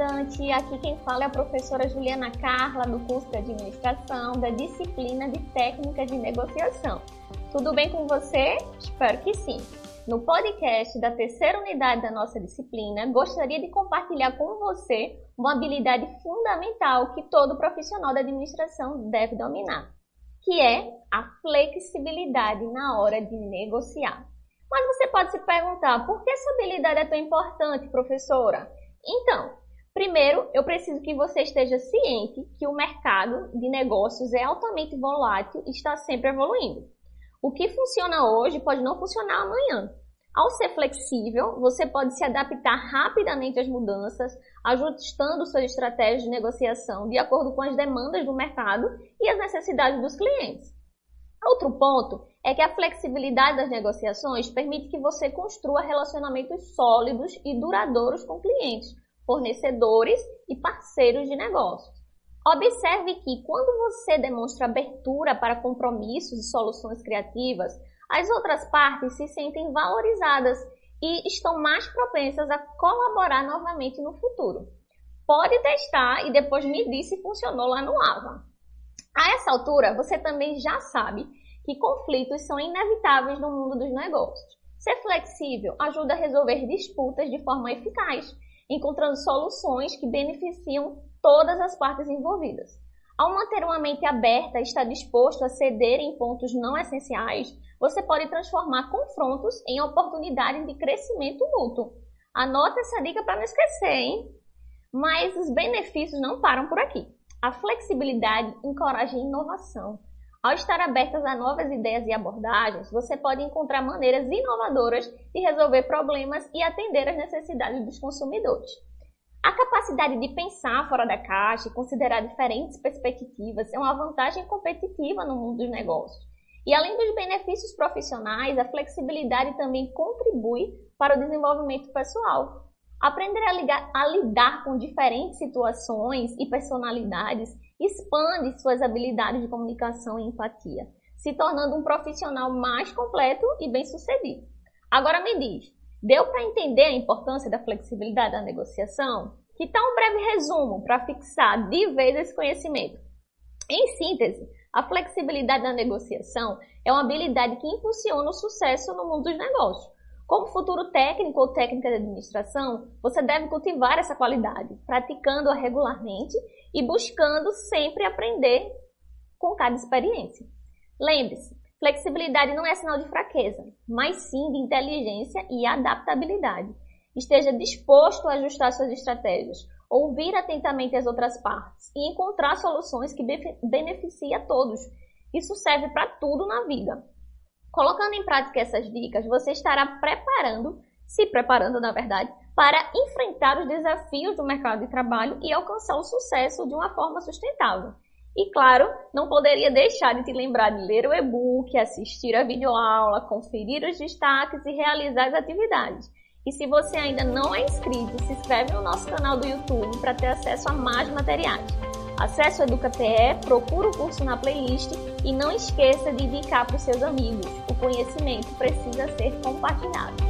estudante! Aqui quem fala é a professora Juliana Carla, do curso de Administração, da disciplina de Técnica de Negociação. Tudo bem com você? Espero que sim! No podcast da terceira unidade da nossa disciplina, gostaria de compartilhar com você uma habilidade fundamental que todo profissional da administração deve dominar, que é a flexibilidade na hora de negociar. Mas você pode se perguntar, por que essa habilidade é tão importante, professora? Então, primeiro, eu preciso que você esteja ciente que o mercado de negócios é altamente volátil e está sempre evoluindo. O que funciona hoje pode não funcionar amanhã. Ao ser flexível, você pode se adaptar rapidamente às mudanças, ajustando suas estratégias de negociação de acordo com as demandas do mercado e as necessidades dos clientes. Outro ponto é que a flexibilidade das negociações permite que você construa relacionamentos sólidos e duradouros com clientes, fornecedores e parceiros de negócios. Observe que quando você demonstra abertura para compromissos e soluções criativas, as outras partes se sentem valorizadas e estão mais propensas a colaborar novamente no futuro. Pode testar e depois me diz se funcionou lá no AVA. A essa altura, você também já sabe que conflitos são inevitáveis no mundo dos negócios. Ser flexível ajuda a resolver disputas de forma eficaz, encontrando soluções que beneficiam todas as partes envolvidas. Ao manter uma mente aberta e estar disposto a ceder em pontos não essenciais, você pode transformar confrontos em oportunidades de crescimento mútuo. Anota essa dica para não esquecer, hein? Mas os benefícios não param por aqui. A flexibilidade encoraja a inovação. Ao estar abertas a novas ideias e abordagens, você pode encontrar maneiras inovadoras de resolver problemas e atender às necessidades dos consumidores. A capacidade de pensar fora da caixa e considerar diferentes perspectivas é uma vantagem competitiva no mundo dos negócios. E além dos benefícios profissionais, a flexibilidade também contribui para o desenvolvimento pessoal. Aprender a, ligar, a lidar com diferentes situações e personalidades expande suas habilidades de comunicação e empatia, se tornando um profissional mais completo e bem-sucedido. Agora me diz, deu para entender a importância da flexibilidade da negociação? Que tal um breve resumo para fixar de vez esse conhecimento? Em síntese, a flexibilidade da negociação é uma habilidade que impulsiona o sucesso no mundo dos negócios. Como futuro técnico ou técnica de administração, você deve cultivar essa qualidade, praticando-a regularmente e buscando sempre aprender com cada experiência. Lembre-se, flexibilidade não é sinal de fraqueza, mas sim de inteligência e adaptabilidade. Esteja disposto a ajustar suas estratégias, ouvir atentamente as outras partes e encontrar soluções que beneficiem a todos. Isso serve para tudo na vida. Colocando em prática essas dicas, você estará preparando, se preparando na verdade, para enfrentar os desafios do mercado de trabalho e alcançar o sucesso de uma forma sustentável. E claro, não poderia deixar de te lembrar de ler o e-book, assistir a videoaula, conferir os destaques e realizar as atividades. E se você ainda não é inscrito, se inscreve no nosso canal do YouTube para ter acesso a mais materiais. Acesse o EducaPE, procure o curso na playlist e não esqueça de indicar para os seus amigos. O conhecimento precisa ser compartilhado.